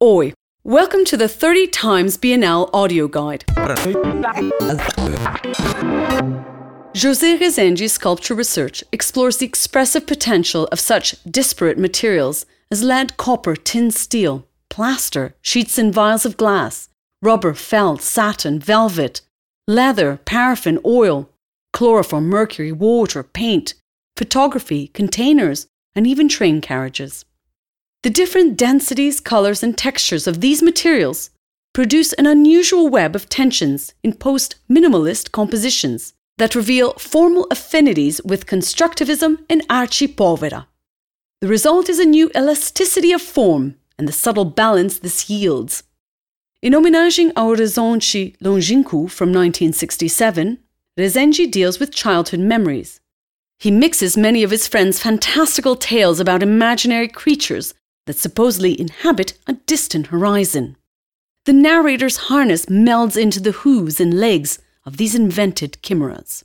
Oi, welcome to the 30 Times Bienal audio guide. José Resende's sculpture research explores the expressive potential of such disparate materials as lead, copper, tin, steel, plaster, sheets and vials of glass, rubber, felt, satin, velvet, leather, paraffin, oil, chloroform, mercury, water, paint, photography, containers, and even train carriages. The different densities, colours, and textures of these materials produce an unusual web of tensions in post minimalist compositions that reveal formal affinities with constructivism and arte povera. The result is a new elasticity of form and the subtle balance this yields. In Homenagem ao Horizonte Longínquo from 1967, Resende deals with childhood memories. He mixes many of his friends' fantastical tales about imaginary creatures that supposedly inhabit a distant horizon. The narrator's harness melds into the hooves and legs of these invented chimeras.